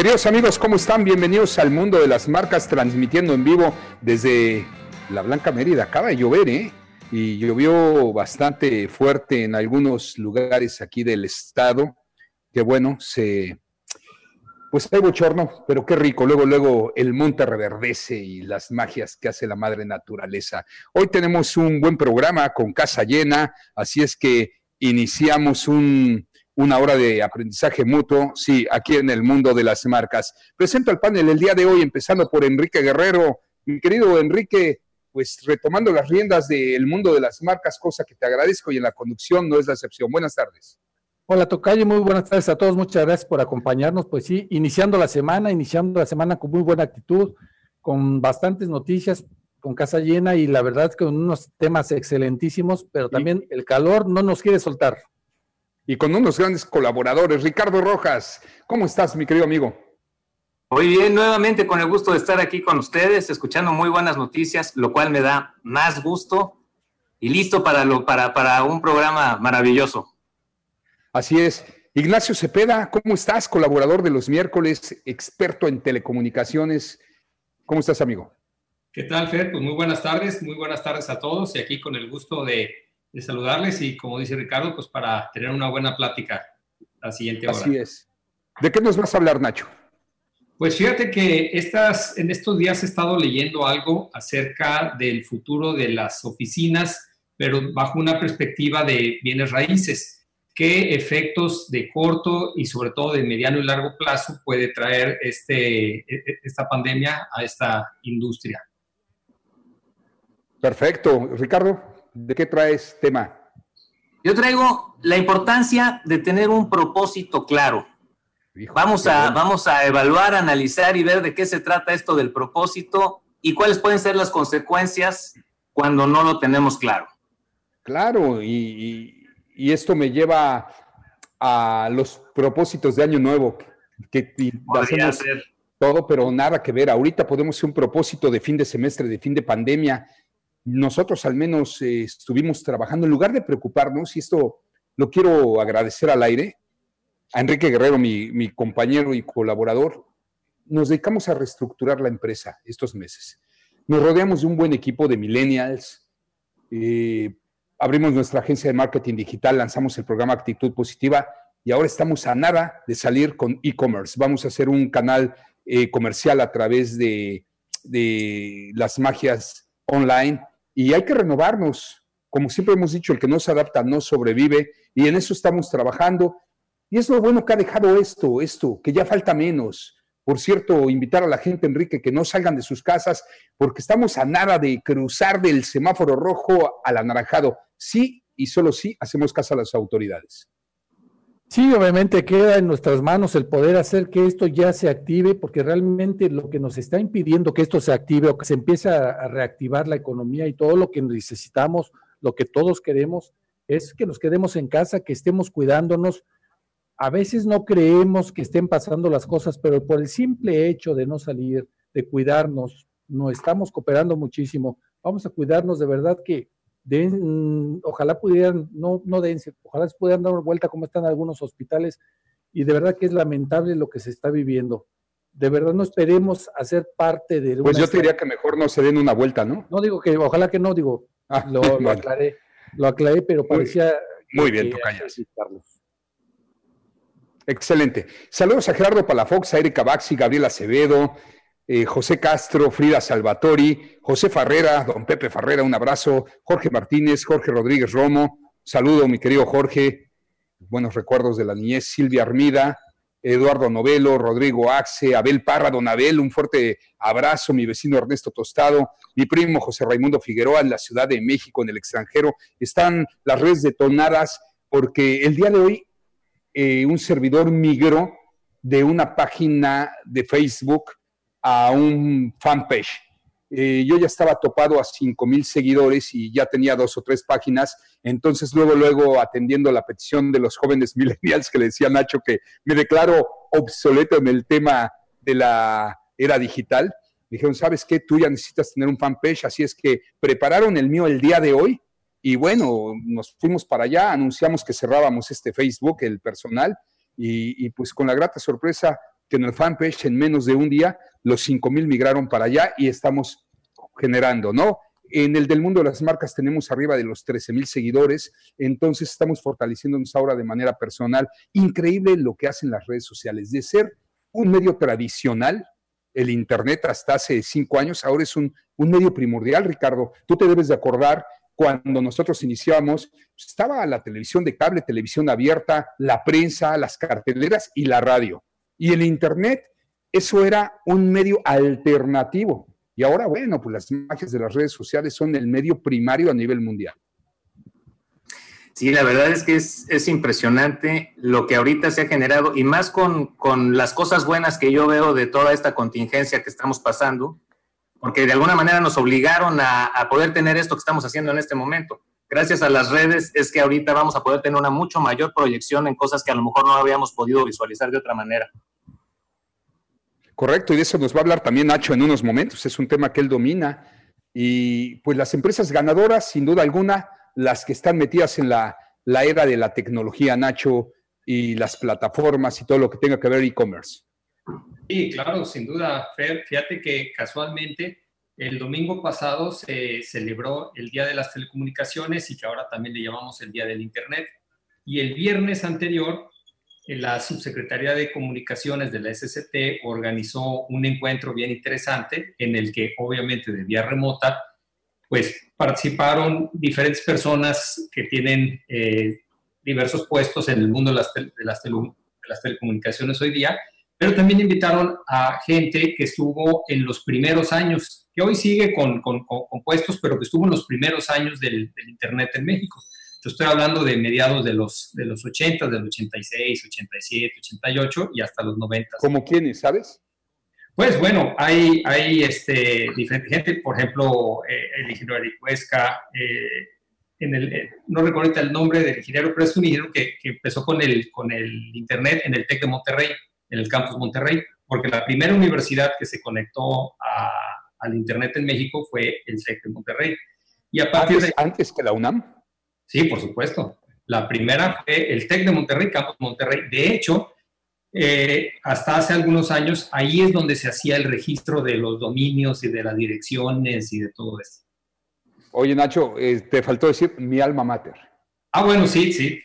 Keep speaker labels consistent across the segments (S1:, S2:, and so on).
S1: Queridos amigos, ¿cómo están? Bienvenidos al mundo de las marcas, transmitiendo en vivo desde la Blanca Mérida. Acaba de llover, ¿eh? Y llovió bastante fuerte en algunos lugares aquí del estado. Que bueno, se. Pues hay bochorno, pero qué rico. Luego, luego el monte reverdece y las magias que hace la madre naturaleza. Hoy tenemos un buen programa con casa llena, así es que iniciamos un, una hora de aprendizaje mutuo, sí, aquí en el mundo de las marcas. Presento al panel el día de hoy, empezando por Enrique Guerrero. Mi querido Enrique, pues retomando las riendas del mundo de las marcas, cosa que te agradezco y en la conducción no es la excepción. Buenas tardes.
S2: Hola Tocayo, muy buenas tardes a todos, muchas gracias por acompañarnos. Pues sí, iniciando la semana, iniciando la semana con muy buena actitud, con bastantes noticias, con casa llena y la verdad con unos temas excelentísimos, pero también el calor no nos quiere soltar
S1: y con unos grandes colaboradores. Ricardo Rojas, ¿cómo estás, mi querido amigo?
S3: Muy bien, nuevamente con el gusto de estar aquí con ustedes, escuchando muy buenas noticias, lo cual me da más gusto y listo para, lo, para, para un programa maravilloso.
S1: Así es. Ignacio Cepeda, ¿cómo estás? Colaborador de los miércoles, experto en telecomunicaciones. ¿Cómo estás, amigo?
S4: ¿Qué tal, Fer? Pues muy buenas tardes, muy buenas tardes a todos y aquí con el gusto de de saludarles y como dice Ricardo, pues para tener una buena plática la siguiente hora.
S1: Así es. ¿De qué nos vas a hablar, Nacho?
S4: Pues fíjate que estas, en estos días he estado leyendo algo acerca del futuro de las oficinas, pero bajo una perspectiva de bienes raíces. ¿Qué efectos de corto y sobre todo de mediano y largo plazo puede traer este, e, e, esta pandemia a esta industria?
S1: Perfecto. Ricardo. ¿De qué traes tema?
S3: Yo traigo la importancia de tener un propósito claro. vamos, a, vamos a evaluar, analizar y ver de qué se trata esto del propósito y cuáles pueden ser las consecuencias cuando no lo tenemos claro.
S1: Claro, y, esto me lleva a los propósitos de Año Nuevo, que, hacemos todo, pero nada que ver. Ahorita podemos hacer un propósito de fin de semestre, de fin de pandemia, nosotros al menos eh, estuvimos trabajando, en lugar de preocuparnos, y esto lo quiero agradecer al aire, a Enrique Guerrero, mi, compañero y colaborador, nos dedicamos a reestructurar la empresa estos meses. Nos rodeamos de un buen equipo de millennials, eh, abrimos nuestra agencia de marketing digital, lanzamos el programa Actitud Positiva y ahora estamos a nada de salir con e-commerce. Vamos a hacer un canal eh, comercial a través de, de las magias online y hay que renovarnos. Como siempre hemos dicho, el que no se adapta no sobrevive y en eso estamos trabajando. Y es lo bueno que ha dejado esto, esto, que ya falta menos. Por cierto, invitar a la gente, Enrique, que no salgan de sus casas porque estamos a nada de cruzar del semáforo rojo al anaranjado. Sí y solo sí hacemos caso a las autoridades.
S2: Sí, obviamente queda en nuestras manos el poder hacer que esto ya se active, porque realmente lo que nos está impidiendo que esto se active o que se empiece a, reactivar la economía y todo lo que necesitamos, lo que todos queremos, es que nos quedemos en casa, que estemos cuidándonos. A veces no creemos que estén pasando las cosas, pero por el simple hecho de no salir, de cuidarnos, no estamos cooperando muchísimo. Vamos a cuidarnos de verdad que ojalá pudieran, no, no dense, ojalá se pudieran dar una vuelta como están algunos hospitales y de verdad que es lamentable lo que se está viviendo. De verdad no esperemos hacer parte de...
S1: Pues yo te diría que mejor no se den una vuelta, ¿no?
S2: No digo que, ojalá que no, digo, ah, lo, aclaré, lo aclaré, pero parecía...
S1: Muy bien, tocayas. Excelente. Saludos a Gerardo Palafox, a Erika Baxi, Gabriel Acevedo, eh, José Castro, Frida Salvatori, José Farrera, don Pepe Farrera, un abrazo, Jorge Martínez, Jorge Rodríguez Romo, saludo mi querido Jorge, buenos recuerdos de la niñez, Silvia Armida, Eduardo Novelo, Rodrigo Axe, Abel Parra, Don Abel, un fuerte abrazo, mi vecino Ernesto Tostado, mi primo José Raimundo Figueroa en la Ciudad de México, en el extranjero. Están las redes detonadas porque el día de hoy eh, un servidor migró de una página de Facebook a un fanpage. Eh, yo ya estaba topado a 5 mil seguidores y ya tenía dos o tres páginas. Entonces, luego, luego, atendiendo la petición de los jóvenes millennials que le decía Nacho que me declaro obsoleto en el tema de la era digital, dijeron, ¿sabes qué? Tú ya necesitas tener un fanpage, así es que prepararon el mío el día de hoy y bueno, nos fuimos para allá, anunciamos que cerrábamos este Facebook, el personal, y, y pues con la grata sorpresa que en el fanpage en menos de un día los 5 mil migraron para allá y estamos generando, ¿no? En el del mundo de las marcas tenemos arriba de los 13 mil seguidores, entonces estamos fortaleciéndonos ahora de manera personal. Increíble lo que hacen las redes sociales. De ser un medio tradicional, el Internet hasta hace cinco años, ahora es un, un medio primordial, Ricardo. Tú te debes de acordar cuando nosotros iniciamos, pues, estaba la televisión de cable, televisión abierta, la prensa, las carteleras y la radio. Y el Internet, eso era un medio alternativo. Y ahora, bueno, pues las imágenes de las redes sociales son el medio primario a nivel mundial.
S3: Sí, la verdad es que es, impresionante lo que ahorita se ha generado y más con, las cosas buenas que yo veo de toda esta contingencia que estamos pasando, porque de alguna manera nos obligaron a, a, poder tener esto que estamos haciendo en este momento. Gracias a las redes es que ahorita vamos a poder tener una mucho mayor proyección en cosas que a lo mejor no habíamos podido visualizar de otra manera.
S1: Correcto, y de eso nos va a hablar también Nacho en unos momentos, es un tema que él domina. Y pues las empresas ganadoras, sin duda alguna, las que están metidas en la, era de la tecnología, Nacho, y las plataformas y todo lo que tenga que ver e-commerce.
S4: Sí, claro, sin duda, Fer. Fíjate que casualmente el domingo pasado se celebró el Día de las Telecomunicaciones y que ahora también le llamamos el Día del Internet. Y el viernes anterior la Subsecretaría de Comunicaciones de la SCT organizó un encuentro bien interesante en el que obviamente de vía remota, pues participaron diferentes personas que tienen eh, diversos puestos en el mundo de las, telecomunicaciones hoy día, pero también invitaron a gente que estuvo en los primeros años, que hoy sigue con, con, puestos, pero que estuvo en los primeros años del Internet en México. Yo estoy hablando de mediados de los, de los 80, del 86, 87, 88 y hasta los 90.
S1: ¿Como quiénes, sabes?
S4: Pues bueno, hay, hay este, diferente gente, por ejemplo, eh, el ingeniero Eric Huesca, eh, en el, eh, no recuerdo el nombre del ingeniero, pero es un ingeniero que, que, empezó con el, con el Internet en el TEC de Monterrey, en el campus Monterrey, porque la primera universidad que se conectó a, al Internet en México fue el TEC de Monterrey.
S1: Y a partir de, antes que la UNAM.
S4: Sí, por supuesto. La primera fue el TEC de Monterrey, Campus Monterrey. De hecho, eh, hasta hace algunos años, ahí es donde se hacía el registro de los dominios y de las direcciones y de todo eso.
S1: Oye, Nacho, eh, te faltó decir mi alma mater.
S4: Ah, bueno, sí, sí.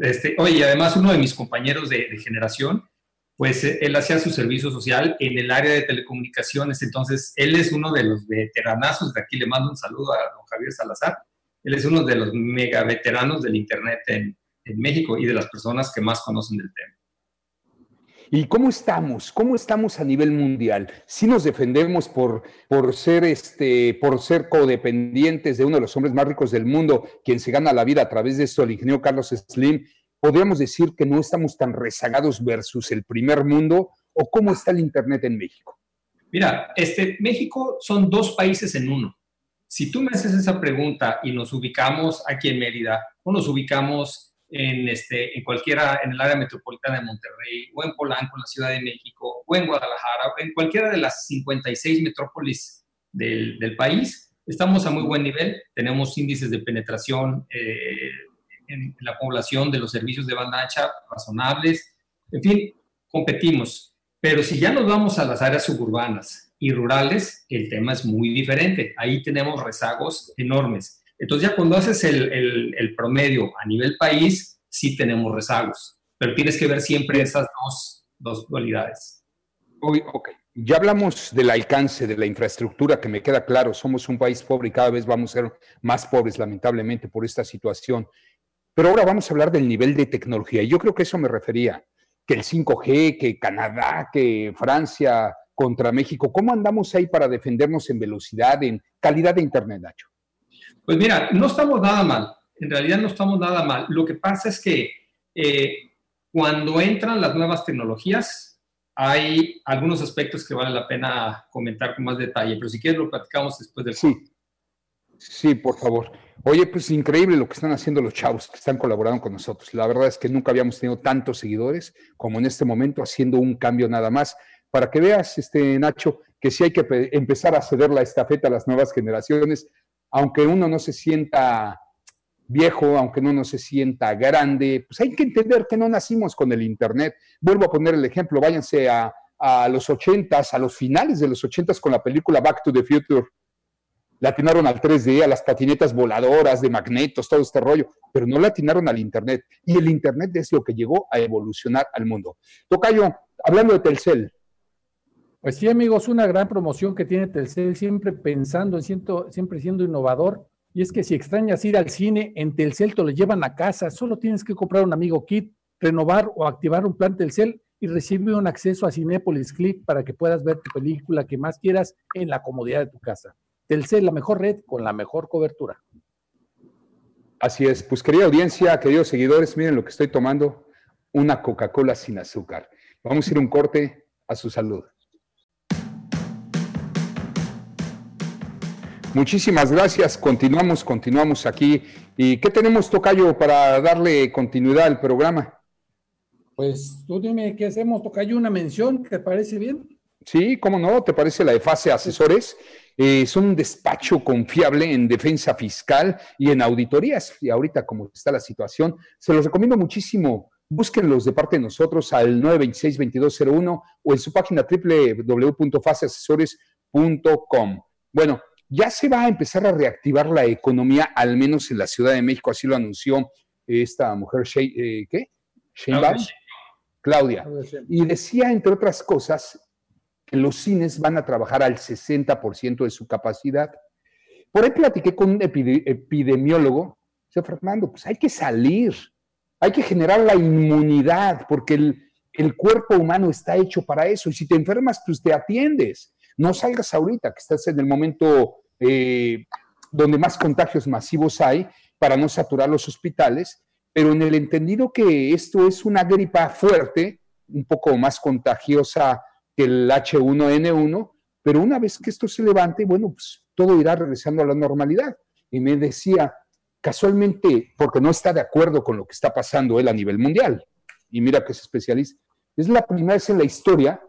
S4: Este, oye, además uno de mis compañeros de, generación, pues eh, él hacía su servicio social en el área de telecomunicaciones, entonces él es uno de los veteranazos, de aquí le mando un saludo a don Javier Salazar, él es uno de los mega veteranos del Internet en, México y de las personas que más conocen del tema.
S1: ¿Y cómo estamos? ¿Cómo estamos a nivel mundial? Si nos defendemos por, por, ser este, por ser codependientes de uno de los hombres más ricos del mundo, quien se gana la vida a través de esto, el ingeniero Carlos Slim, ¿podríamos decir que no estamos tan rezagados versus el primer mundo? ¿O cómo está el Internet en México?
S4: Mira, este, México son dos países en uno. Si tú me haces esa pregunta y nos ubicamos aquí en Mérida o nos ubicamos en, este, en cualquiera, en el área metropolitana de Monterrey o en Polanco, en la Ciudad de México o en Guadalajara o en cualquiera de las 56 metrópolis del, del país, estamos a muy buen nivel. Tenemos índices de penetración eh, en la población de los servicios de banda ancha razonables. En fin, competimos. Pero si ya nos vamos a las áreas suburbanas y rurales, el tema es muy diferente. Ahí tenemos rezagos enormes. Entonces ya cuando haces el, el, promedio a nivel país, sí tenemos rezagos, pero tienes que ver siempre esas dos, dos dualidades.
S1: Ok, ya hablamos del alcance de la infraestructura, que me queda claro, somos un país pobre y cada vez vamos a ser más pobres, lamentablemente, por esta situación. Pero ahora vamos a hablar del nivel de tecnología. Y yo creo que eso me refería que el 5G, que Canadá, que Francia contra México. ¿Cómo andamos ahí para defendernos en velocidad, en calidad de Internet, Nacho?
S4: Pues mira, no estamos nada mal. En realidad no estamos nada mal. Lo que pasa es que eh, cuando entran las nuevas tecnologías, hay algunos aspectos que vale la pena comentar con más detalle, pero si quieres lo platicamos después del
S1: Sí, sí, por favor. Oye, pues increíble lo que están haciendo los chavos que están colaborando con nosotros. La verdad es que nunca habíamos tenido tantos seguidores como en este momento, haciendo un cambio nada más. Para que veas, este Nacho, que sí hay que empezar a ceder la estafeta a las nuevas generaciones, aunque uno no se sienta viejo, aunque uno no se sienta grande, pues hay que entender que no nacimos con el Internet. Vuelvo a poner el ejemplo, váyanse a, a los ochentas, a los finales de los ochentas con la película Back to the Future le atinaron al 3D, a las patinetas voladoras de magnetos, todo este rollo, pero no le atinaron al Internet. Y el Internet es lo que llegó a evolucionar al mundo. Tocayo, hablando de Telcel.
S2: Pues sí, amigos, una gran promoción que tiene Telcel, siempre pensando, siempre siendo innovador. Y es que si extrañas ir al cine, en Telcel te lo llevan a casa, solo tienes que comprar un amigo kit, renovar o activar un plan Telcel y recibir un acceso a Cinepolis Click para que puedas ver tu película que más quieras en la comodidad de tu casa. Telcel, la mejor red con la mejor cobertura.
S1: Así es, pues querida audiencia, queridos seguidores, miren lo que estoy tomando, una Coca-Cola sin azúcar. Vamos a ir un corte a su salud. Muchísimas gracias, continuamos, continuamos aquí. ¿Y qué tenemos, Tocayo, para darle continuidad al programa?
S2: Pues tú dime qué hacemos, Tocayo, una mención, ¿te parece bien?
S1: Sí, cómo no, ¿te parece la de fase asesores? Eh, son un despacho confiable en defensa fiscal y en auditorías. Y ahorita, como está la situación, se los recomiendo muchísimo. Búsquenlos de parte de nosotros al 926-2201 o en su página www.faseasesores.com. Bueno, ya se va a empezar a reactivar la economía, al menos en la Ciudad de México, así lo anunció esta mujer, eh, ¿qué? Claudia. Y decía, entre otras cosas, los cines van a trabajar al 60% de su capacidad. Por ahí platiqué con un epidemiólogo, señor Fernando, pues hay que salir, hay que generar la inmunidad, porque el, cuerpo humano está hecho para eso, y si te enfermas, pues te atiendes. No salgas ahorita, que estás en el momento eh, donde más contagios masivos hay, para no saturar los hospitales, pero en el entendido que esto es una gripa fuerte, un poco más contagiosa que el H1N1, pero una vez que esto se levante, bueno, pues todo irá regresando a la normalidad. Y me decía, casualmente, porque no está de acuerdo con lo que está pasando él a nivel mundial, y mira que es especialista, es la primera vez en la historia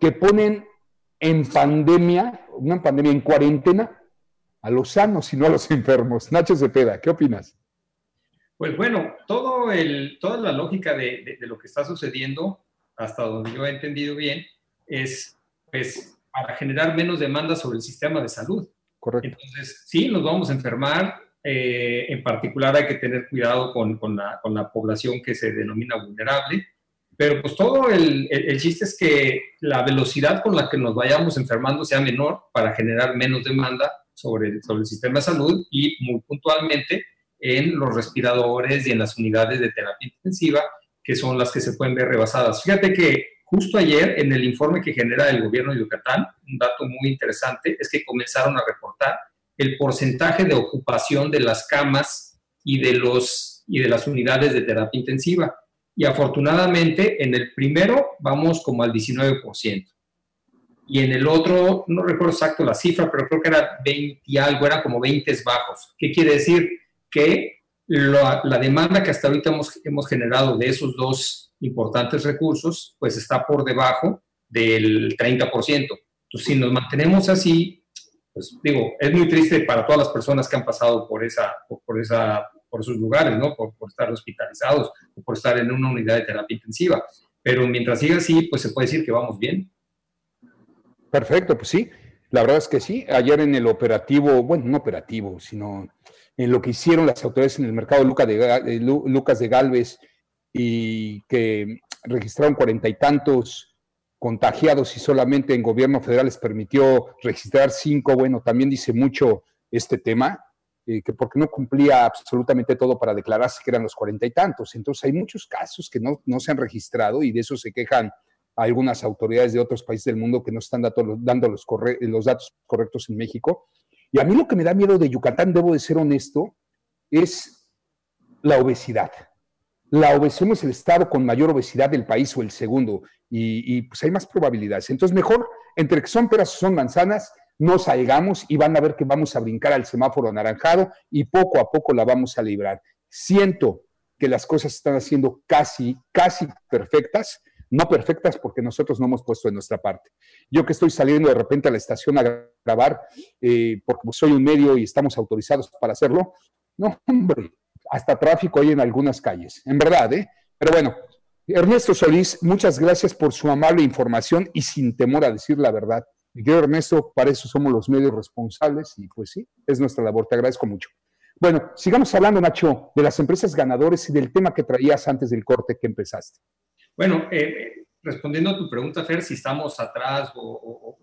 S1: que ponen en pandemia, una pandemia en cuarentena, a los sanos y no a los enfermos. Nacho Cepeda, ¿qué opinas?
S4: Pues bueno, todo el, toda la lógica de, de lo que está sucediendo hasta donde yo he entendido bien, es pues para generar menos demanda sobre el sistema de salud.
S1: Correcto.
S4: Entonces, sí, nos vamos a enfermar. Eh, en particular hay que tener cuidado con, con, la, con, la, población que se denomina vulnerable. Pero pues todo el, el, chiste es que la velocidad con la que nos vayamos enfermando sea menor para generar menos demanda sobre, sobre el sistema de salud y muy puntualmente en los respiradores y en las unidades de terapia intensiva que son las que se pueden ver rebasadas. Fíjate que justo ayer en el informe que genera el gobierno de Yucatán, un dato muy interesante es que comenzaron a reportar el porcentaje de ocupación de las camas y de, los, y de las unidades de terapia intensiva. Y afortunadamente en el primero vamos como al 19%. Y en el otro, no recuerdo exacto la cifra, pero creo que era 20 y algo, era como 20 bajos. ¿Qué quiere decir? Que la, demanda que hasta ahorita hemos, hemos generado de esos dos importantes recursos, pues está por debajo del 30%. Entonces, si nos mantenemos así, pues digo, es muy triste para todas las personas que han pasado por, esa, por, esa, por esos lugares, ¿no? Por, estar hospitalizados o por estar en una unidad de terapia intensiva. Pero mientras siga así, pues se puede decir que vamos bien.
S1: Perfecto, pues sí, la verdad es que sí. Ayer en el operativo, bueno, no operativo, sino en lo que hicieron las autoridades en el mercado Lucas de, Lucas de Galvez y que registraron cuarenta y tantos contagiados y solamente en gobierno federal les permitió registrar cinco, bueno, también dice mucho este tema. Eh, que porque no cumplía absolutamente todo para declararse que eran los cuarenta y tantos. Entonces hay muchos casos que no, no se han registrado y de eso se quejan algunas autoridades de otros países del mundo que no están dando los, los datos correctos en México. Y a mí lo que me da miedo de Yucatán, debo de ser honesto, es la obesidad. La obesidad es el estado con mayor obesidad del país o el segundo, y, pues hay más probabilidades. Entonces, mejor, entre que son peras o son manzanas, no salgamos y van a ver que vamos a brincar al semáforo anaranjado y poco a poco la vamos a librar. Siento que las cosas están haciendo casi, casi perfectas, no perfectas porque nosotros no hemos puesto de nuestra parte. Yo que estoy saliendo de repente a la estación a grabar, eh, porque soy un medio y estamos autorizados para hacerlo, no, hombre, hasta tráfico hay en algunas calles, en verdad, ¿eh? Pero bueno, Ernesto Solís, muchas gracias por su amable información y sin temor a decir la verdad. Mi querido Ernesto, para eso somos los medios responsables y pues sí, es nuestra labor, te agradezco mucho. Bueno, sigamos hablando, Nacho, de las empresas ganadoras y del tema que traías antes del corte que empezaste.
S4: Bueno, eh, respondiendo a tu pregunta, Fer, si estamos atrás o,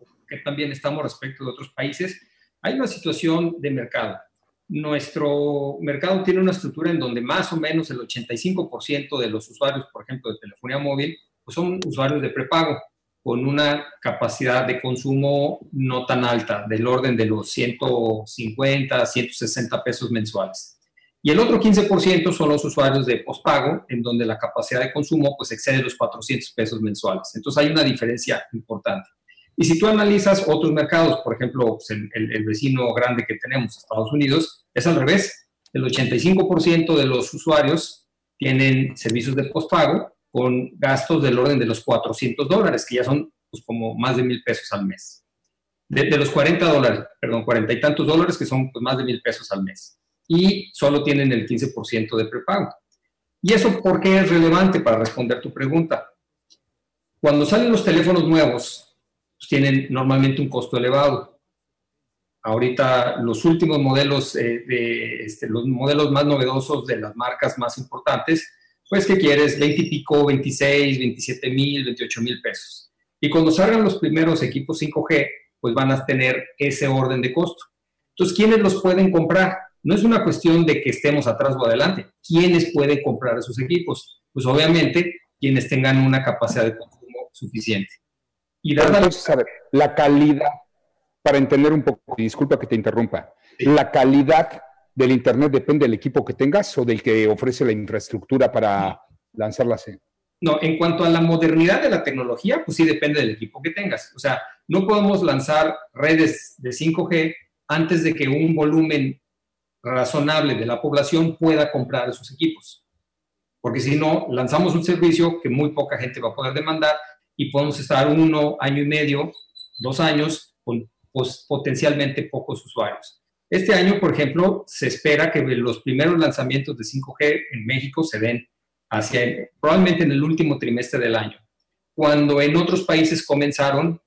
S4: también estamos respecto de otros países, hay una situación de mercado. Nuestro mercado tiene una estructura en donde más o menos el 85% de los usuarios, por ejemplo, de telefonía móvil, pues son usuarios de prepago con una capacidad de consumo no tan alta, del orden de los 150, 160 pesos mensuales. Y el otro 15% son los usuarios de postpago, en donde la capacidad de consumo pues excede los 400 pesos mensuales. Entonces hay una diferencia importante. Y si tú analizas otros mercados, por ejemplo, pues, el, vecino grande que tenemos, Estados Unidos, es al revés. El 85% de los usuarios tienen servicios de postpago con gastos del orden de los 400 dólares, que ya son pues, como más de mil pesos al mes. De, los 40 dólares, perdón, 40 y tantos dólares, que son pues, más de mil pesos al mes y solo tienen el 15% de prepago. ¿Y eso por qué es relevante para responder tu pregunta? Cuando salen los teléfonos nuevos, pues tienen normalmente un costo elevado. Ahorita los últimos modelos, eh, de, este, los modelos más novedosos de las marcas más importantes, pues que quieres 20 y pico, 26, 27 mil, 28 mil pesos. Y cuando salgan los primeros equipos 5G, pues van a tener ese orden de costo. Entonces, ¿quiénes los pueden comprar? No es una cuestión de que estemos atrás o adelante. ¿Quiénes pueden comprar esos equipos? Pues obviamente quienes tengan una capacidad de consumo suficiente.
S1: Y dada Entonces, a ver, la calidad, para entender un poco, disculpa que te interrumpa, la calidad del Internet depende del equipo que tengas o del que ofrece la infraestructura para lanzarla así.
S4: No, en cuanto a la modernidad de la tecnología, pues sí depende del equipo que tengas. O sea, no podemos lanzar redes de 5G antes de que un volumen razonable de la población pueda comprar esos equipos. Porque si no, lanzamos un servicio que muy poca gente va a poder demandar y podemos estar uno, año y medio, dos años con pues, potencialmente pocos usuarios. Este año, por ejemplo, se espera que los primeros lanzamientos de 5G en México se den hacia probablemente en el último trimestre del año, cuando en otros países comenzaron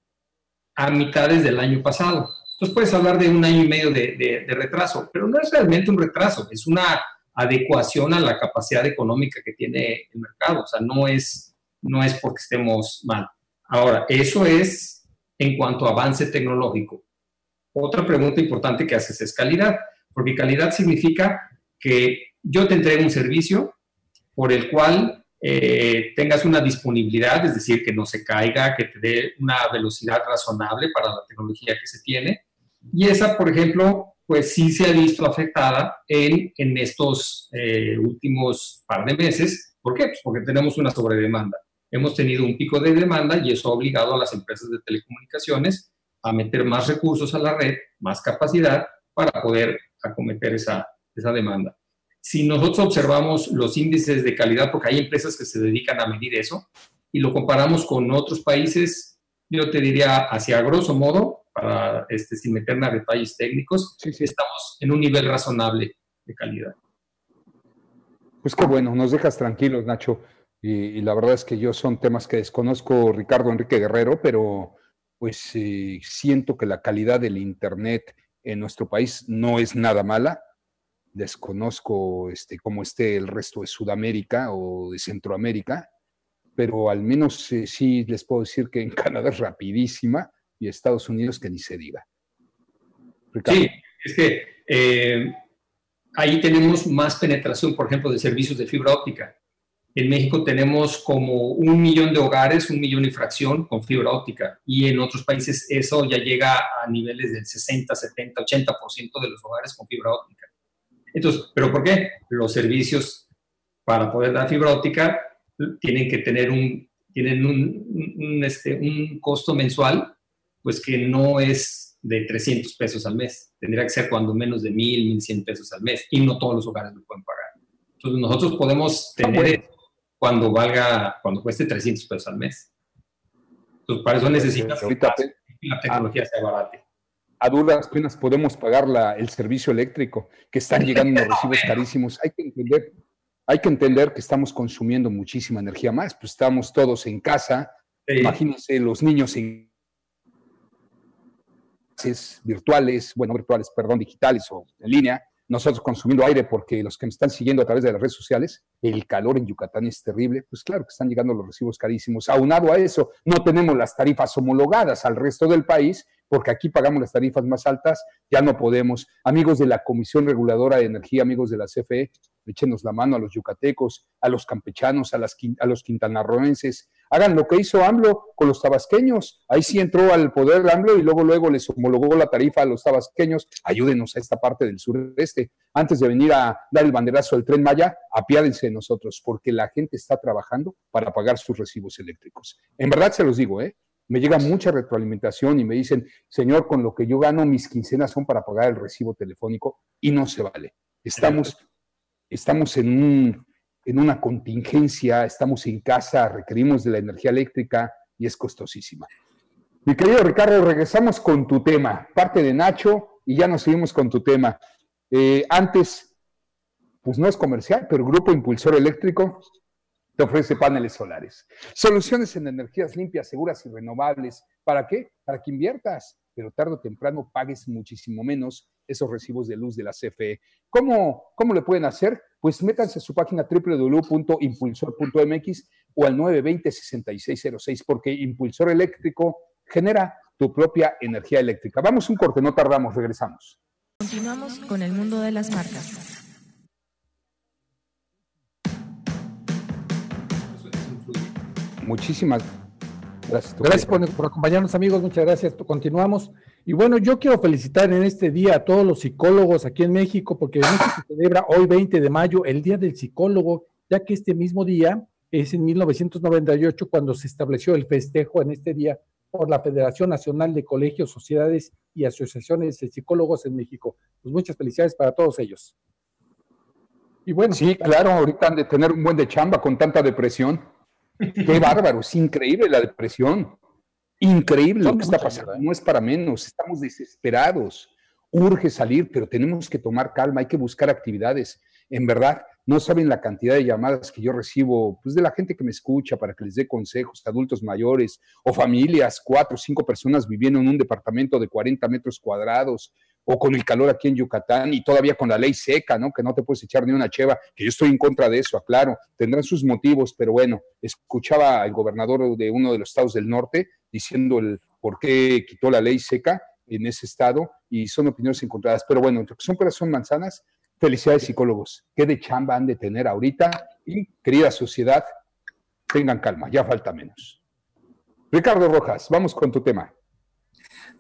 S4: a mitades del año pasado. Entonces puedes hablar de un año y medio de, retraso, pero no es realmente un retraso, es una adecuación a la capacidad económica que tiene el mercado, o sea, no es, no es porque estemos mal. Ahora, eso es en cuanto a avance tecnológico. Otra pregunta importante que haces es calidad, porque calidad significa que yo te entrego un servicio por el cual eh, tengas una disponibilidad, es decir, que no se caiga, que te dé una velocidad razonable para la tecnología que se tiene, y esa, por ejemplo, pues sí se ha visto afectada en, en estos eh, últimos par de meses. ¿Por qué? Pues porque tenemos una sobredemanda. Hemos tenido un pico de demanda y eso ha obligado a las empresas de telecomunicaciones a meter más recursos a la red, más capacidad para poder acometer esa, esa demanda. Si nosotros observamos los índices de calidad, porque hay empresas que se dedican a medir eso, y lo comparamos con otros países, yo te diría, hacia grosso modo, para, este, sin meterme a detalles técnicos, estamos en un nivel razonable de calidad.
S1: Pues qué bueno, nos dejas tranquilos, Nacho. Y, la verdad es que yo son temas que desconozco, Ricardo Enrique Guerrero, pero pues eh, siento que la calidad del Internet en nuestro país no es nada mala. Desconozco este, cómo esté el resto de Sudamérica o de Centroamérica, pero al menos eh, sí les puedo decir que en Canadá es rapidísima y Estados Unidos que ni se diga.
S4: Sí, es que eh, ahí tenemos más penetración, por ejemplo, de servicios de fibra óptica. En México tenemos como un millón de hogares, un millón y fracción con fibra óptica. Y en otros países eso ya llega a niveles del 60, 70, 80% de los hogares con fibra óptica. Entonces, ¿pero por qué? Los servicios para poder dar fibra óptica tienen que tener un, tienen un, este, un costo mensual, pues que no es de 300 pesos al mes. Tendría que ser cuando menos de 1.000, 1.100 pesos al mes. Y no todos los hogares lo pueden pagar. Entonces, nosotros podemos ah, tener cuando valga, cuando cueste 300 pesos al mes. Entonces, para eso necesitas que la tecnología sea barata.
S1: A duras penas podemos pagar la, el servicio eléctrico, que están llegando unos recibos carísimos. Hay que entender, hay que entender que estamos consumiendo muchísima energía más, pues estamos todos en casa. Imagínense los niños en virtuales, bueno, virtuales, perdón, digitales o en línea, nosotros consumiendo aire porque los que me están siguiendo a través de las redes sociales, el calor en Yucatán es terrible, pues claro que están llegando los recibos carísimos. Aunado a eso, no tenemos las tarifas homologadas al resto del país porque aquí pagamos las tarifas más altas, ya no podemos. Amigos de la Comisión Reguladora de Energía, amigos de la CFE, échenos la mano a los yucatecos, a los campechanos, a, las, a los quintanarroenses. Hagan lo que hizo AMLO con los tabasqueños. Ahí sí entró al poder AMLO y luego, luego les homologó la tarifa a los tabasqueños. Ayúdenos a esta parte del sureste. Antes de venir a dar el banderazo del tren Maya, apiádense de nosotros, porque la gente está trabajando para pagar sus recibos eléctricos. En verdad se los digo, ¿eh? Me llega mucha retroalimentación y me dicen, señor, con lo que yo gano, mis quincenas son para pagar el recibo telefónico y no se vale. Estamos, estamos en, un, en una contingencia, estamos en casa, requerimos de la energía eléctrica y es costosísima. Mi querido Ricardo, regresamos con tu tema, parte de Nacho, y ya nos seguimos con tu tema. Eh, antes, pues no es comercial, pero Grupo Impulsor Eléctrico te ofrece paneles solares. Soluciones en energías limpias, seguras y renovables. ¿Para qué? Para que inviertas, pero tarde o temprano pagues muchísimo menos esos recibos de luz de la CFE. ¿Cómo, cómo le pueden hacer? Pues métanse a su página www.impulsor.mx o al 920-6606, porque Impulsor Eléctrico genera tu propia energía eléctrica. Vamos un corte, no tardamos, regresamos.
S5: Continuamos con el mundo de las marcas.
S1: Muchísimas
S2: gracias. Gracias por, acompañarnos, amigos. Muchas gracias. Continuamos. Y bueno, yo quiero felicitar en este día a todos los psicólogos aquí en México, porque México se celebra hoy 20 de mayo el Día del Psicólogo, ya que este mismo día es en 1998 cuando se estableció el festejo en este día por la Federación Nacional de Colegios, Sociedades y Asociaciones de Psicólogos en México. Pues muchas felicidades para todos ellos.
S1: Y bueno, sí, claro, ahorita han de tener un buen de chamba con tanta depresión. Qué bárbaro, es increíble la depresión. Increíble lo que está pasando. No es para menos, estamos desesperados. Urge salir, pero tenemos que tomar calma, hay que buscar actividades. En verdad, no saben la cantidad de llamadas que yo recibo pues, de la gente que me escucha para que les dé consejos, adultos mayores o familias, cuatro o cinco personas viviendo en un departamento de 40 metros cuadrados o con el calor aquí en Yucatán y todavía con la ley seca, ¿no? Que no te puedes echar ni una cheva, que yo estoy en contra de eso, aclaro, tendrán sus motivos, pero bueno, escuchaba al gobernador de uno de los estados del norte diciendo el por qué quitó la ley seca en ese estado y son opiniones encontradas, pero bueno, entre que son peras son manzanas, felicidades psicólogos, qué de chamba han de tener ahorita y querida sociedad, tengan calma, ya falta menos. Ricardo Rojas, vamos con tu tema.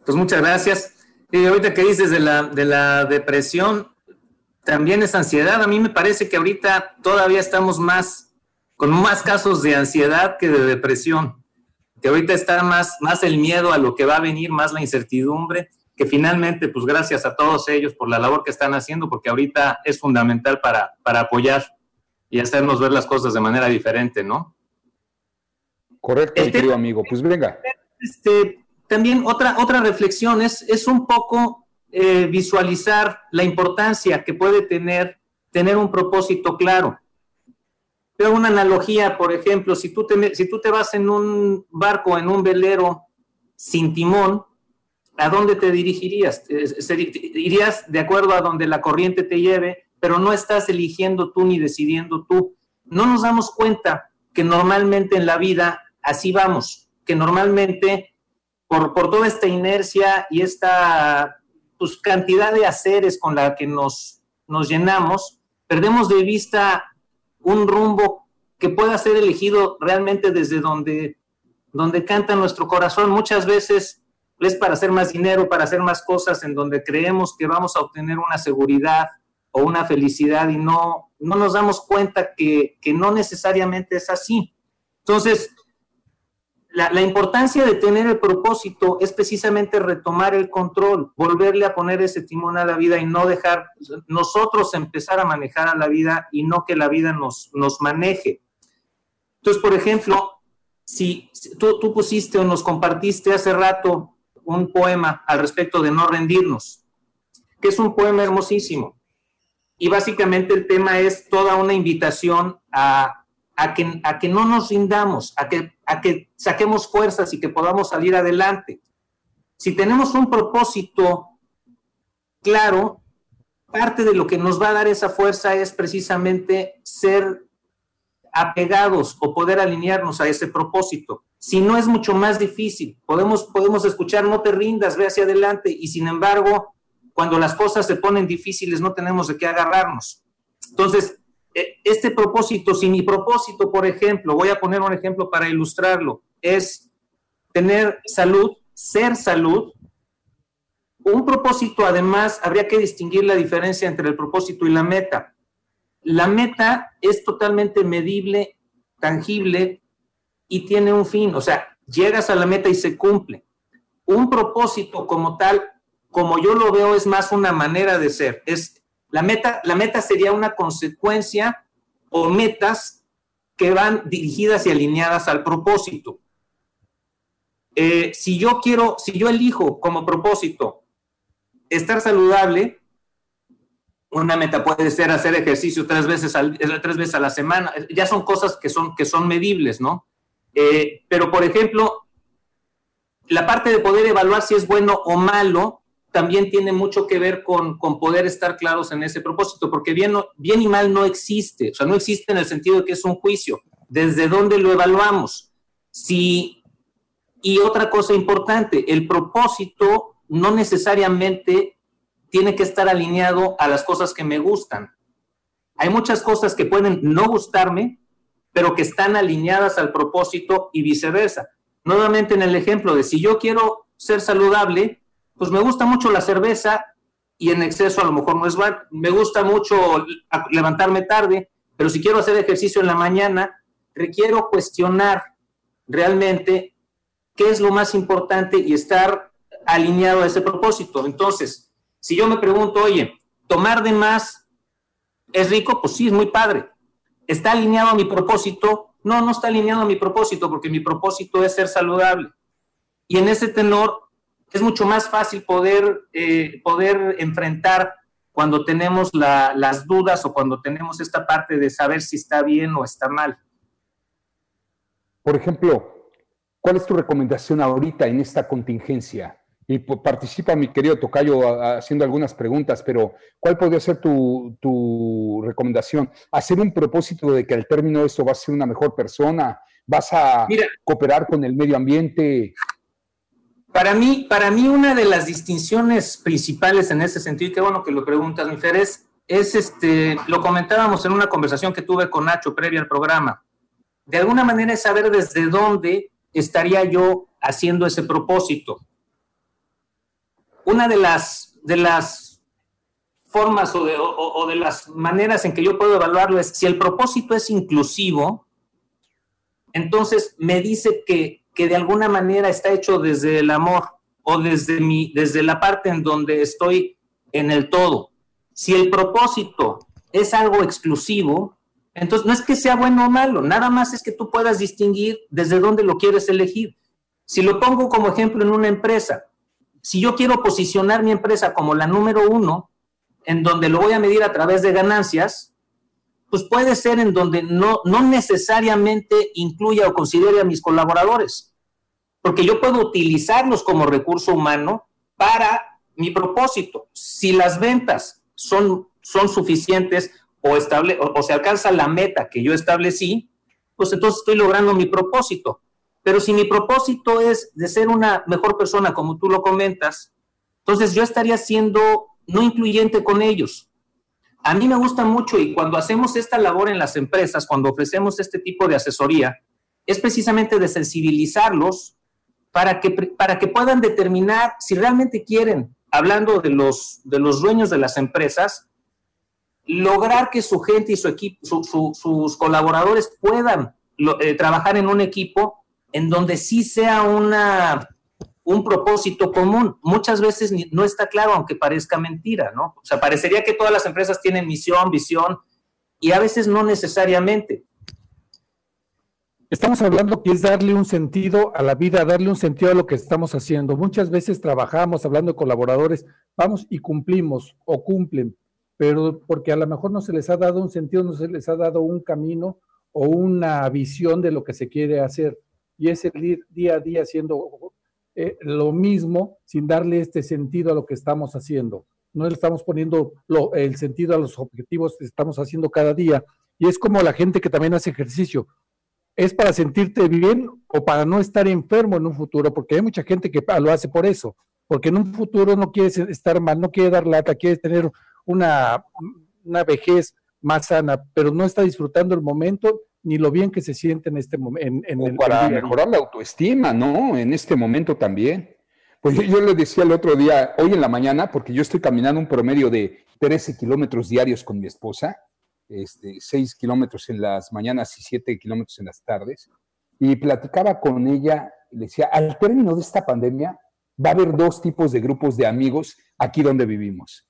S3: Pues muchas gracias. Y ahorita que dices de la, de la depresión, también es ansiedad. A mí me parece que ahorita todavía estamos más, con más casos de ansiedad que de depresión. Que ahorita está más, más el miedo a lo que va a venir, más la incertidumbre, que finalmente, pues gracias a todos ellos por la labor que están haciendo, porque ahorita es fundamental para, para apoyar y hacernos ver las cosas de manera diferente, ¿no?
S1: Correcto, querido amigo. Pues venga.
S3: Este, también otra, otra reflexión es, es un poco eh, visualizar la importancia que puede tener tener un propósito claro. Veo una analogía, por ejemplo, si tú, te, si tú te vas en un barco, en un velero sin timón, ¿a dónde te dirigirías? Irías de acuerdo a donde la corriente te lleve, pero no estás eligiendo tú ni decidiendo tú. No nos damos cuenta que normalmente en la vida así vamos, que normalmente por, toda esta inercia y esta pues, cantidad de haceres con la que nos nos llenamos, perdemos de vista un rumbo que pueda ser elegido realmente desde donde, donde canta nuestro corazón. Muchas veces es para hacer más dinero, para hacer más cosas en donde creemos que vamos a obtener una seguridad o una felicidad y no, no nos damos cuenta que, que no necesariamente es así. Entonces, la, importancia de tener el propósito es precisamente retomar el control, volverle a poner ese timón a la vida y no dejar nosotros empezar a manejar a la vida y no que la vida nos, nos maneje. Entonces, por ejemplo, si, tú, tú pusiste o nos compartiste hace rato un poema al respecto de no rendirnos, que es un poema hermosísimo. Y básicamente el tema es toda una invitación a a que, a que no nos rindamos, a que, a que saquemos fuerzas y que podamos salir adelante. Si tenemos un propósito claro, parte de lo que nos va a dar esa fuerza es precisamente ser apegados o poder alinearnos a ese propósito. Si no es mucho más difícil, podemos, podemos escuchar no te rindas, ve hacia adelante y sin embargo, cuando las cosas se ponen difíciles no tenemos de qué agarrarnos. Entonces, este propósito, si mi propósito, por ejemplo, voy a poner un ejemplo para ilustrarlo, es tener salud, ser salud, un propósito además habría que distinguir la diferencia entre el propósito y la meta. La meta es totalmente medible, tangible y tiene un fin, o sea, llegas a la meta y se cumple. Un propósito como tal, como yo lo veo, es más una manera de ser, es la meta, la meta sería una consecuencia o metas que van dirigidas y alineadas al propósito. Eh, si yo quiero, si yo elijo como propósito estar saludable, una meta puede ser hacer ejercicio tres veces, tres veces a la semana. Ya son cosas que son, que son medibles, ¿no? Eh, pero, por ejemplo, la parte de poder evaluar si es bueno o malo también tiene mucho que ver con, poder estar claros en ese propósito, porque bien, bien y mal no existe, o sea, no existe en el sentido de que es un juicio, desde dónde lo evaluamos. Si, y otra cosa importante, el propósito no necesariamente tiene que estar alineado a las cosas que me gustan. Hay muchas cosas que pueden no gustarme, pero que están alineadas al propósito y viceversa. Nuevamente en el ejemplo de si yo quiero ser saludable, pues me gusta mucho la cerveza y en exceso a lo mejor no es bueno. Me gusta mucho levantarme tarde, pero si quiero hacer ejercicio en la mañana, requiero cuestionar realmente qué es lo más importante y estar alineado a ese propósito. Entonces, si yo me pregunto, oye, tomar de más es rico, pues sí, es muy padre. ¿Está alineado a mi propósito? No, no está alineado a mi propósito, porque mi propósito es ser saludable. Y en ese tenor, es mucho más fácil poder, eh, poder enfrentar cuando tenemos las dudas o cuando tenemos esta parte de saber si está bien o está mal.
S1: Por ejemplo, ¿cuál es tu recomendación ahorita en esta contingencia? Y participa mi querido Tocayo haciendo algunas preguntas, pero ¿cuál podría ser tu, tu, recomendación? ¿Hacer un propósito de que al término de esto vas a ser una mejor persona? ¿Vas a cooperar con el medio ambiente?
S3: Para mí, para mí una de las distinciones principales en ese sentido, y qué bueno que lo preguntas, mi Fer, es, este, lo comentábamos en una conversación que tuve con Nacho previa al programa. De alguna manera es saber desde dónde estaría yo haciendo ese propósito. Una de las, de las formas o de, o de las maneras en que yo puedo evaluarlo es si el propósito es inclusivo, entonces me dice que que de alguna manera está hecho desde el amor o desde, mi, desde la parte en donde estoy en el todo. Si el propósito es algo exclusivo, entonces no es que sea bueno o malo, nada más es que tú puedas distinguir desde dónde lo quieres elegir. Si lo pongo como ejemplo en una empresa, si yo quiero posicionar mi empresa como la número uno, en donde lo voy a medir a través de ganancias, pues puede ser en donde no, no necesariamente incluya o considere a mis colaboradores, porque yo puedo utilizarlos como recurso humano para mi propósito. Si las ventas son, son suficientes o, estable, o, se alcanza la meta que yo establecí, pues entonces estoy logrando mi propósito. Pero si mi propósito es de ser una mejor persona, como tú lo comentas, entonces yo estaría siendo no incluyente con ellos a mí me gusta mucho y cuando hacemos esta labor en las empresas, cuando ofrecemos este tipo de asesoría, es precisamente de sensibilizarlos para que, para que puedan determinar si realmente quieren, hablando de los, de los dueños de las empresas, lograr que su gente y su equipo, sus colaboradores puedan eh, trabajar en un equipo en donde sí sea una, un propósito común. Muchas veces no está claro, aunque parezca mentira, ¿no? O sea, parecería que todas las empresas tienen misión, visión, y a veces no necesariamente.
S2: Estamos hablando que es darle un sentido a la vida, darle un sentido a lo que estamos haciendo. Muchas veces trabajamos hablando de colaboradores, vamos y cumplimos o cumplen, pero porque a lo mejor no se les ha dado un sentido, no se les ha dado un camino o una visión de lo que se quiere hacer. Y es el ir día a día haciendo eh, lo mismo sin darle este sentido a lo que estamos haciendo. No le estamos poniendo el sentido a los objetivos que estamos haciendo cada día. Y es como la gente que también hace ejercicio. ¿Es para sentirte bien o para no estar enfermo en un futuro? Porque hay mucha gente que lo hace por eso. Porque en un futuro no quiere estar mal, no quiere dar lata, quiere tener una, una vejez más sana, pero no está disfrutando el momento ni lo bien que se siente en este momento. En,
S1: para mejorar la autoestima, ¿no? En este momento también. Pues yo, le decía el otro día, hoy en la mañana, porque yo estoy caminando un promedio de 13 kilómetros diarios con mi esposa, este, 6 kilómetros en las mañanas y 7 kilómetros en las tardes, y platicaba con ella, le decía, al término de esta pandemia va a haber dos tipos de grupos de amigos aquí donde vivimos.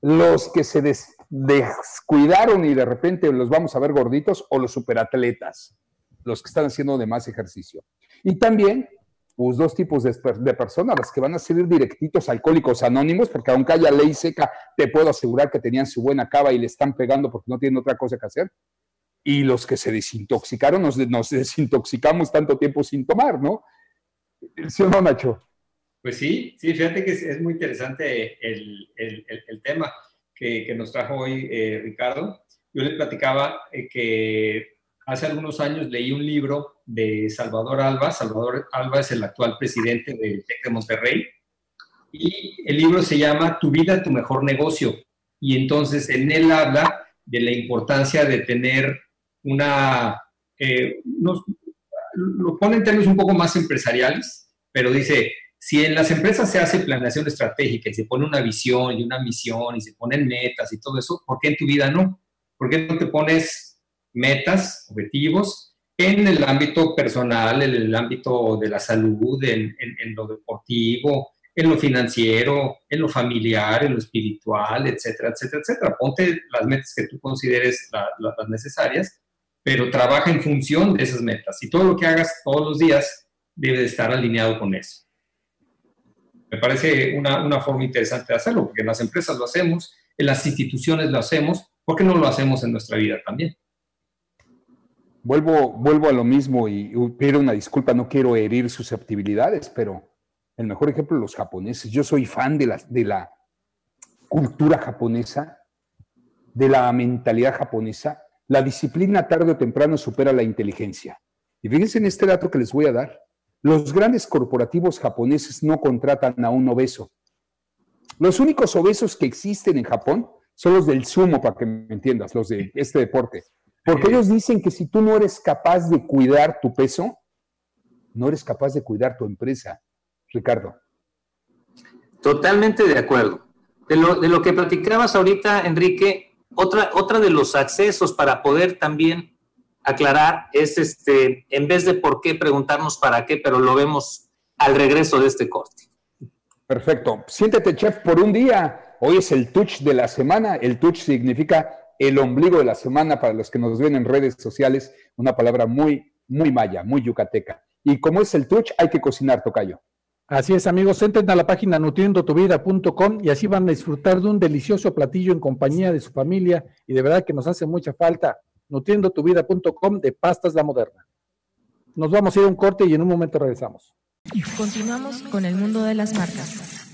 S1: Los que se des descuidaron y de repente los vamos a ver gorditos o los superatletas, los que están haciendo de más ejercicio. Y también, pues dos tipos de, personas, las que van a ser directitos alcohólicos anónimos, porque aunque haya ley seca, te puedo asegurar que tenían su buena cava y le están pegando porque no tienen otra cosa que hacer. Y los que se desintoxicaron, nos, desintoxicamos tanto tiempo sin tomar, ¿no? ¿Sí o no, Nacho?
S4: Pues sí, sí, fíjate que es, muy interesante el tema que, nos trajo hoy eh, Ricardo. Yo le platicaba eh, que hace algunos años leí un libro de Salvador Alba. Salvador Alba es el actual presidente del TEC de Monterrey. Y el libro se llama Tu vida, tu mejor negocio. Y entonces en él habla de la importancia de tener una... Eh, lo pone en términos un poco más empresariales, pero dice, si en las empresas se hace planeación estratégica y se pone una visión y una misión y se ponen metas y todo eso, ¿por qué en tu vida no? ¿Por qué no te pones metas, objetivos en el ámbito personal, en el ámbito de la salud, en, lo deportivo, en lo financiero, en lo familiar, en lo espiritual, etcétera, etcétera, etcétera? Ponte las metas que tú consideres las necesarias, pero trabaja en función de esas metas y todo lo que hagas todos los días debe de estar alineado con eso. Me parece una, forma interesante de hacerlo, porque en las empresas lo hacemos, en las instituciones lo hacemos, ¿por qué no lo hacemos en nuestra vida también?
S1: Vuelvo, vuelvo a lo mismo y pido una disculpa, no quiero herir susceptibilidades, pero el mejor ejemplo, los japoneses. Yo soy fan de la, de la cultura japonesa, de la mentalidad japonesa. La disciplina tarde o temprano supera la inteligencia. Y fíjense en este dato que les voy a dar. Los grandes corporativos japoneses no contratan a un obeso. Los únicos obesos que existen en Japón son los del sumo, para que me entiendas, los de este deporte. Porque ellos dicen que si tú no eres capaz de cuidar tu peso, no eres capaz de cuidar tu empresa. Ricardo.
S3: Totalmente de acuerdo. De lo, que platicabas ahorita, Enrique, otra, otra de los accesos para poder también aclarar es, este, en vez de por qué, preguntarnos para qué, pero lo vemos al regreso de este corte.
S1: Perfecto. Siéntete, chef, por un día. Hoy es el touch de la semana. El touch significa el ombligo de la semana para los que nos ven en redes sociales. Una palabra muy, muy maya, muy yucateca. Y como es el touch, hay que cocinar, tocayo.
S2: Así es, amigos. Entren a la página nutriendotuvida.com y así van a disfrutar de un delicioso platillo en compañía de su familia. Y de verdad que nos hace mucha falta nutriendotuvida.com de Pastas La Moderna. Nos vamos a ir a un corte y en un momento regresamos.
S5: Continuamos con el mundo de las marcas.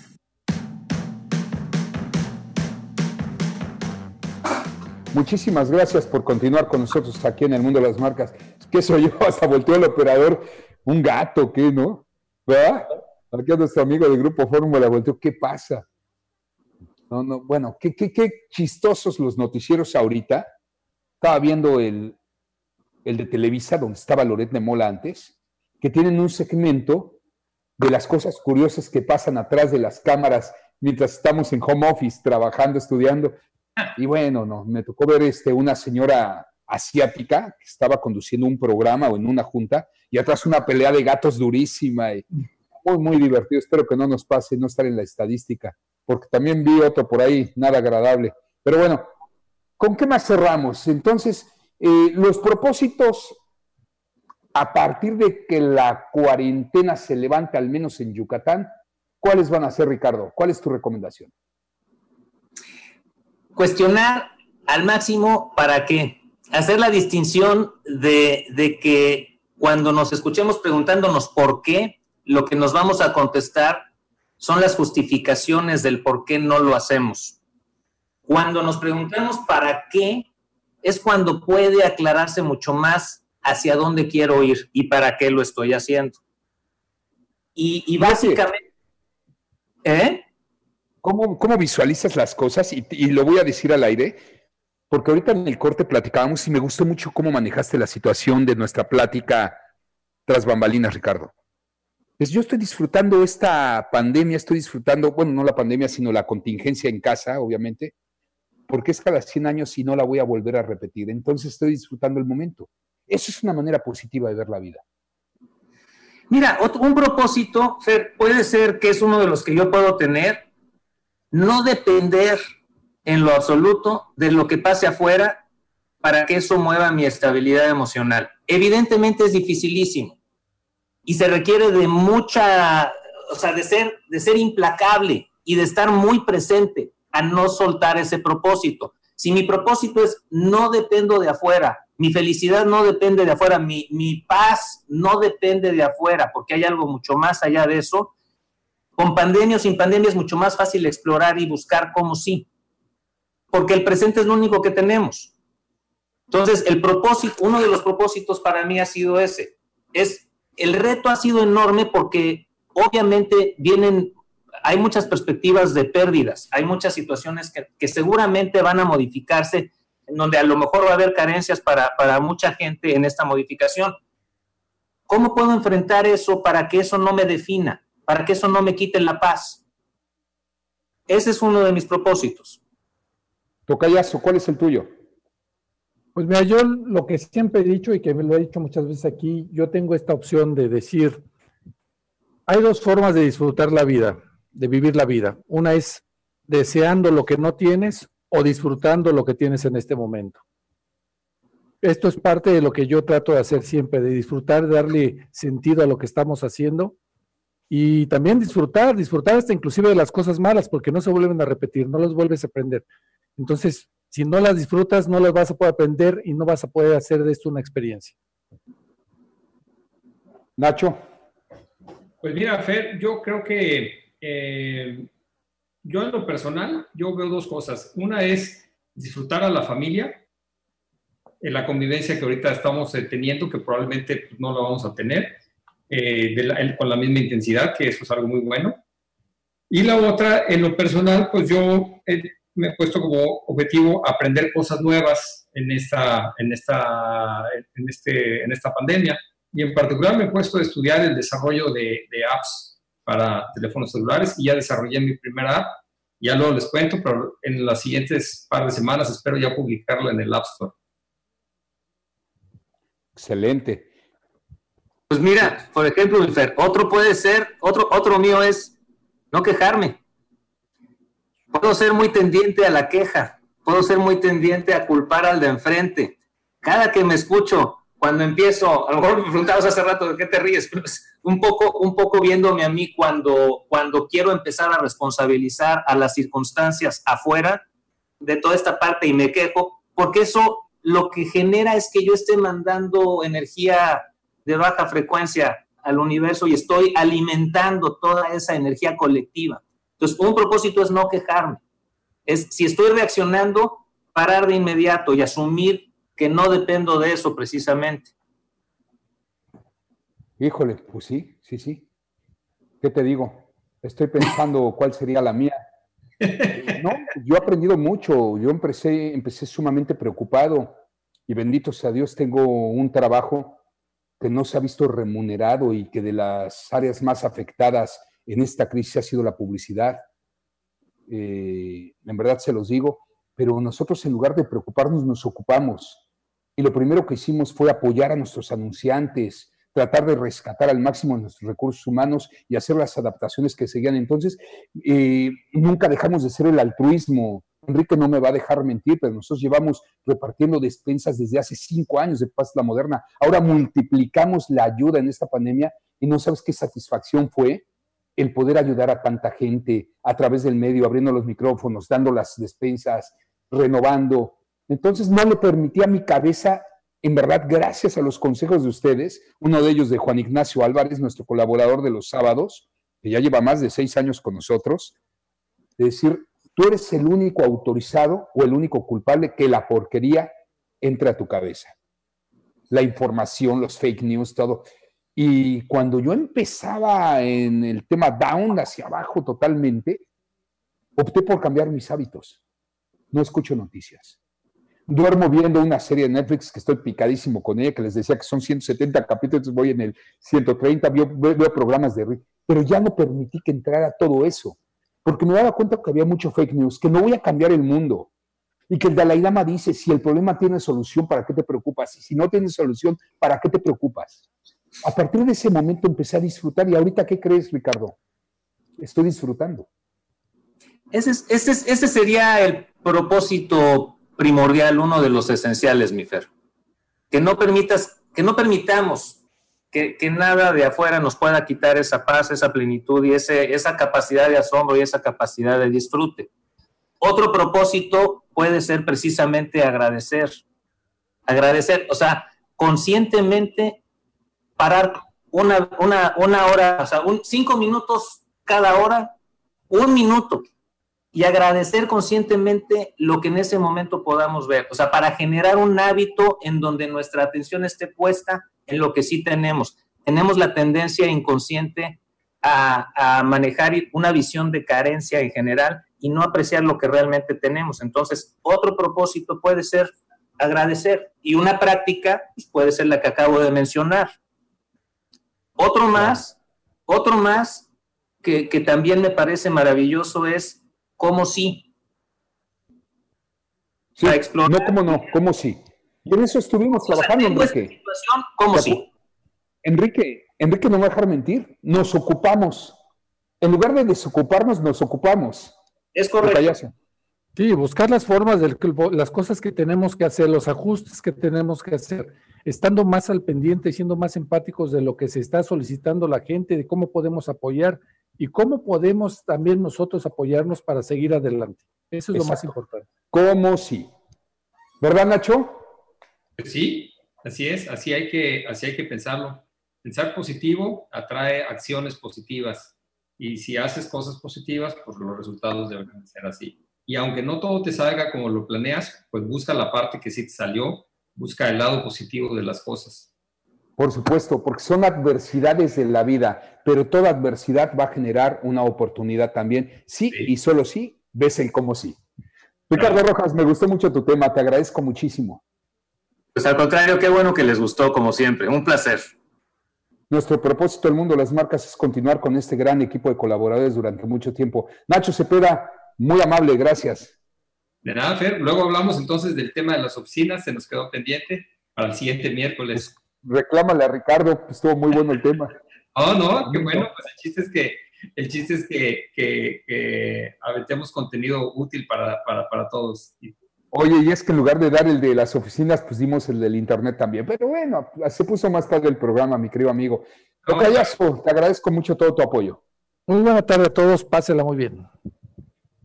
S1: Muchísimas gracias por continuar con nosotros aquí en el mundo de las marcas. ¿Qué soy yo? Hasta volteó el operador. Un gato, ¿qué no? ¿Verdad? Aquí a nuestro amigo del Grupo Fórmula volteó. ¿Qué pasa? No, no, bueno, qué, qué, qué chistosos los noticieros ahorita. Estaba viendo el, el de Televisa, donde estaba Loret Mola antes, que tienen un segmento de las cosas curiosas que pasan atrás de las cámaras mientras estamos en home office, trabajando, estudiando. Y bueno, no, me tocó ver este, una señora asiática que estaba conduciendo un programa o en una junta y atrás una pelea de gatos durísima y muy, muy divertido. Espero que no nos pase no estar en la estadística, porque también vi otro por ahí, nada agradable. Pero bueno, ¿con qué más cerramos? Entonces, eh, los propósitos a partir de que la cuarentena se levante, al menos en Yucatán, ¿cuáles van a ser, Ricardo? ¿Cuál es tu recomendación?
S3: Cuestionar al máximo para qué. Hacer la distinción de, de que cuando nos escuchemos preguntándonos por qué, lo que nos vamos a contestar son las justificaciones del por qué no lo hacemos. Cuando nos preguntamos para qué, es cuando puede aclararse mucho más hacia dónde quiero ir y para qué lo estoy haciendo. Y, básicamente...
S1: ¿Eh? ¿Cómo, ¿Cómo, visualizas las cosas? Y, y, lo voy a decir al aire, porque ahorita en el corte platicábamos y me gustó mucho cómo manejaste la situación de nuestra plática tras bambalinas, Ricardo. Pues yo estoy disfrutando esta pandemia, estoy disfrutando, bueno, no la pandemia, sino la contingencia en casa, obviamente, porque es cada 100 años y no la voy a volver a repetir. Entonces estoy disfrutando el momento. Eso es una manera positiva de ver la vida.
S3: Mira, un propósito, Fer, puede ser que es uno de los que yo puedo tener, no depender en lo absoluto de lo que pase afuera para que eso mueva mi estabilidad emocional. Evidentemente es dificilísimo y se requiere de mucha, o sea, de ser, de ser implacable y de estar muy presente a no soltar ese propósito. Si mi propósito es no dependo de afuera, mi felicidad no depende de afuera, mi, mi paz no depende de afuera, porque hay algo mucho más allá de eso, con pandemia o sin pandemia es mucho más fácil explorar y buscar cómo sí, porque el presente es lo único que tenemos. Entonces, el propósito, uno de los propósitos para mí ha sido ese, es el reto ha sido enorme porque obviamente vienen, hay muchas perspectivas de pérdidas, hay muchas situaciones que, seguramente van a modificarse, en donde a lo mejor va a haber carencias para, para mucha gente en esta modificación. ¿Cómo puedo enfrentar eso para que eso no me defina, para que eso no me quite la paz? Ese es uno de mis propósitos.
S1: Tocayazo, ¿cuál es el tuyo?
S2: Pues mira, yo lo que siempre he dicho y que me lo he dicho muchas veces aquí, yo tengo esta opción de decir, hay dos formas de disfrutar la vida, de vivir la vida. Una es deseando lo que no tienes o disfrutando lo que tienes en este momento. Esto es parte de lo que yo trato de hacer siempre, de disfrutar, de darle sentido a lo que estamos haciendo y también disfrutar, disfrutar hasta inclusive de las cosas malas, porque no se vuelven a repetir, no las vuelves a aprender. Entonces, si no las disfrutas, no las vas a poder aprender y no vas a poder hacer de esto una experiencia.
S1: Nacho.
S4: Pues mira, Fer, yo creo que eh, yo en lo personal, yo veo dos cosas. Una es disfrutar a la familia, en la convivencia que ahorita estamos eh, teniendo, que probablemente pues, no lo vamos a tener eh, con la misma intensidad, que eso es algo muy bueno. Y la otra, en lo personal, pues yo me he puesto como objetivo aprender cosas nuevas en esta, en esta, en este, en esta pandemia. Y en particular me he puesto a estudiar el desarrollo de, de apps para teléfonos celulares y ya desarrollé mi primera app. Ya luego les cuento, pero en las siguientes par de semanas espero ya publicarla en el App Store.
S1: Excelente.
S3: Pues mira, por ejemplo, otro puede ser, otro, otro mío es no quejarme. Puedo ser muy tendiente a la queja, puedo ser muy tendiente a culpar al de enfrente. Cada que me escucho, cuando empiezo, a lo mejor me preguntabas hace rato de qué te ríes, pero un poco, un poco viéndome a mí cuando, cuando quiero empezar a responsabilizar a las circunstancias afuera de toda esta parte y me quejo, porque eso lo que genera es que yo esté mandando energía de baja frecuencia al universo y estoy alimentando toda esa energía colectiva. Entonces, un propósito es no quejarme. Es si estoy reaccionando, parar de inmediato y asumir que no dependo de eso precisamente.
S1: Híjole, pues sí, sí, sí. ¿Qué te digo? Estoy pensando cuál sería la mía. No, yo he aprendido mucho. Yo empecé, empecé sumamente preocupado y bendito sea Dios, tengo un trabajo que no se ha visto remunerado y que de las áreas más afectadas en esta crisis ha sido la publicidad. Eh, en verdad se los digo, pero nosotros en lugar de preocuparnos nos ocupamos. Y lo primero que hicimos fue apoyar a nuestros anunciantes, tratar de rescatar al máximo nuestros recursos humanos y hacer las adaptaciones que seguían. Entonces, eh, nunca dejamos de ser el altruismo. Enrique no me va a dejar mentir, pero nosotros llevamos repartiendo despensas desde hace cinco años de Paz la Moderna. Ahora multiplicamos la ayuda en esta pandemia y no sabes qué satisfacción fue el poder ayudar a tanta gente a través del medio, abriendo los micrófonos, dando las despensas, renovando. Entonces no le permití a mi cabeza en verdad, gracias a los consejos de ustedes, uno de ellos de Juan Ignacio Álvarez, nuestro colaborador de los sábados, que ya lleva más de seis años con nosotros, de decir, tú eres el único autorizado o el único culpable que la porquería entre a tu cabeza. La información, los fake news, todo. Y cuando yo empezaba en el tema down, hacia abajo totalmente, opté por cambiar mis hábitos. No escucho noticias duermo viendo una serie de Netflix que estoy picadísimo con ella, que les decía que son 170 capítulos, voy en el 130, veo, programas de pero ya no permití que entrara todo eso, porque me daba cuenta que había mucho fake news, que no voy a cambiar el mundo, y que el Dalai Lama dice, si el problema tiene solución, ¿para qué te preocupas? Y si no tiene solución, ¿para qué te preocupas? A partir de ese momento empecé a disfrutar, y ahorita, ¿qué crees, Ricardo? Estoy disfrutando.
S3: Ese, ese, ese sería el propósito primordial, uno de los esenciales, mi Fer. Que no permitas, que no permitamos que, nada de afuera nos pueda quitar esa paz, esa plenitud y ese, esa capacidad de asombro y esa capacidad de disfrute. Otro propósito puede ser precisamente agradecer. Agradecer, o sea, conscientemente parar una, una, una hora, o sea, un, cinco minutos cada hora, un minuto y agradecer conscientemente lo que en ese momento podamos ver. O sea, para generar un hábito en donde nuestra atención esté puesta en lo que sí tenemos. Tenemos la tendencia inconsciente a, manejar una visión de carencia en general y no apreciar lo que realmente tenemos. Entonces, otro propósito puede ser agradecer y una práctica pues, puede ser la que acabo de mencionar. Otro más, otro más que, que también me parece maravilloso es ¿Cómo sí?
S1: Sí, no, cómo no, cómo sí. Y en eso estuvimos trabajando, Enrique.
S3: ¿Cómo sí?
S1: Enrique, Enrique no va a dejar mentir. Nos ocupamos. En lugar de desocuparnos, nos ocupamos.
S3: Es correcto.
S2: Sí, buscar las formas de las cosas que tenemos que hacer, los ajustes que tenemos que hacer, estando más al pendiente y siendo más empáticos de lo que se está solicitando la gente, de cómo podemos apoyar y cómo podemos también nosotros apoyarnos para seguir adelante. Eso es lo más importante.
S1: ¿Cómo sí? ¿Verdad, Nacho?
S4: Pues sí, así es, así hay que, así hay que pensarlo. Pensar positivo atrae acciones positivas y si haces cosas positivas, pues los resultados deben ser así. Y aunque no todo te salga como lo planeas, pues busca la parte que sí te salió, busca el lado positivo de las cosas.
S1: Por supuesto, porque son adversidades de la vida, pero toda adversidad va a generar una oportunidad también. Sí, y solo sí, ves el cómo sí. Ricardo Rojas, me gustó mucho tu tema, te agradezco muchísimo.
S3: Pues al contrario, qué bueno que les gustó, como siempre. Un placer.
S1: Nuestro propósito del mundo de las marcas es continuar con este gran equipo de colaboradores durante mucho tiempo. Nacho Cepeda, muy amable, gracias.
S4: De nada, Fer. Luego hablamos entonces del tema de las oficinas, se nos quedó pendiente para el siguiente miércoles
S1: reclámale a Ricardo, pues, estuvo muy bueno el tema.
S4: Oh, no, qué bueno, pues el chiste es que, el chiste es que, que, aventemos contenido útil para, todos.
S1: Oye, y es que en lugar de dar el de las oficinas, pues dimos el del internet también. Pero bueno, se puso más tarde el programa, mi querido amigo. Tocayazo, te agradezco mucho todo tu apoyo.
S2: Muy buena tarde a todos, pásela muy bien.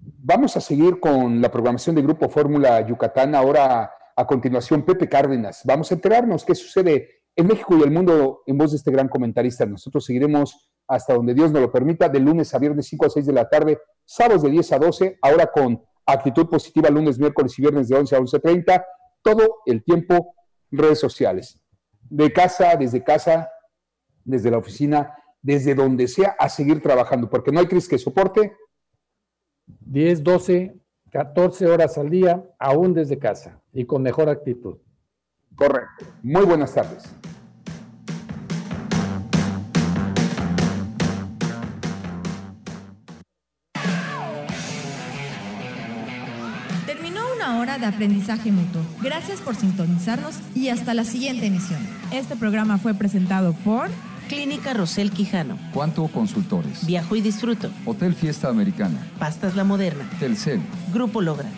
S1: Vamos a seguir con la programación de Grupo Fórmula Yucatán. Ahora, a continuación, Pepe Cárdenas. Vamos a enterarnos qué sucede en México y el mundo en voz de este gran comentarista. Nosotros seguiremos hasta donde Dios nos lo permita, de lunes a viernes 5 a 6 de la tarde, sábados de 10 a 12, ahora con actitud positiva lunes, miércoles y viernes de 11 a 11.30, todo el tiempo redes sociales. De casa, desde casa, desde la oficina, desde donde sea, a seguir trabajando, porque no hay crisis que soporte.
S2: 10, 12, 14 horas al día, aún desde casa y con mejor actitud.
S1: Correcto. Muy buenas tardes.
S5: Terminó una hora de aprendizaje mutuo. Gracias por sintonizarnos y hasta la siguiente emisión. Este programa fue presentado por
S6: Clínica Rosel Quijano.
S7: Cuanto Consultores.
S6: Viajo y disfruto.
S7: Hotel Fiesta Americana.
S6: Pastas La Moderna.
S7: Telcel.
S6: Grupo Logra.